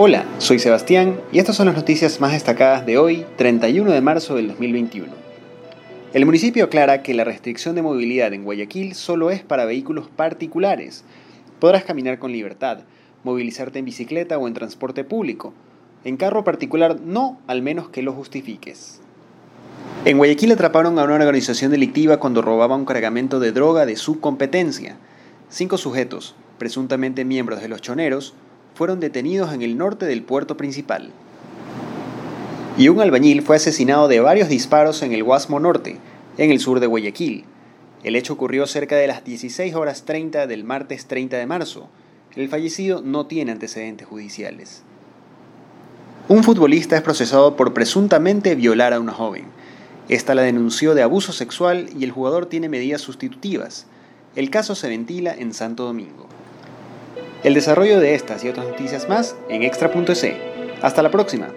Hola, soy Sebastián y estas son las noticias más destacadas de hoy, 31 de marzo del 2021. El municipio aclara que la restricción de movilidad en Guayaquil solo es para vehículos particulares. Podrás caminar con libertad, movilizarte en bicicleta o en transporte público. En carro particular no, al menos que lo justifiques. En Guayaquil atraparon a una organización delictiva cuando robaba un cargamento de droga de su competencia. Cinco sujetos, presuntamente miembros de los choneros, fueron detenidos en el norte del puerto principal. Y un albañil fue asesinado de varios disparos en el Guasmo Norte, en el sur de Guayaquil. El hecho ocurrió cerca de las 16 horas 30 del martes 30 de marzo. El fallecido no tiene antecedentes judiciales. Un futbolista es procesado por presuntamente violar a una joven. Esta la denunció de abuso sexual y el jugador tiene medidas sustitutivas. El caso se ventila en Santo Domingo. El desarrollo de estas y otras noticias más en extra.es. Hasta la próxima.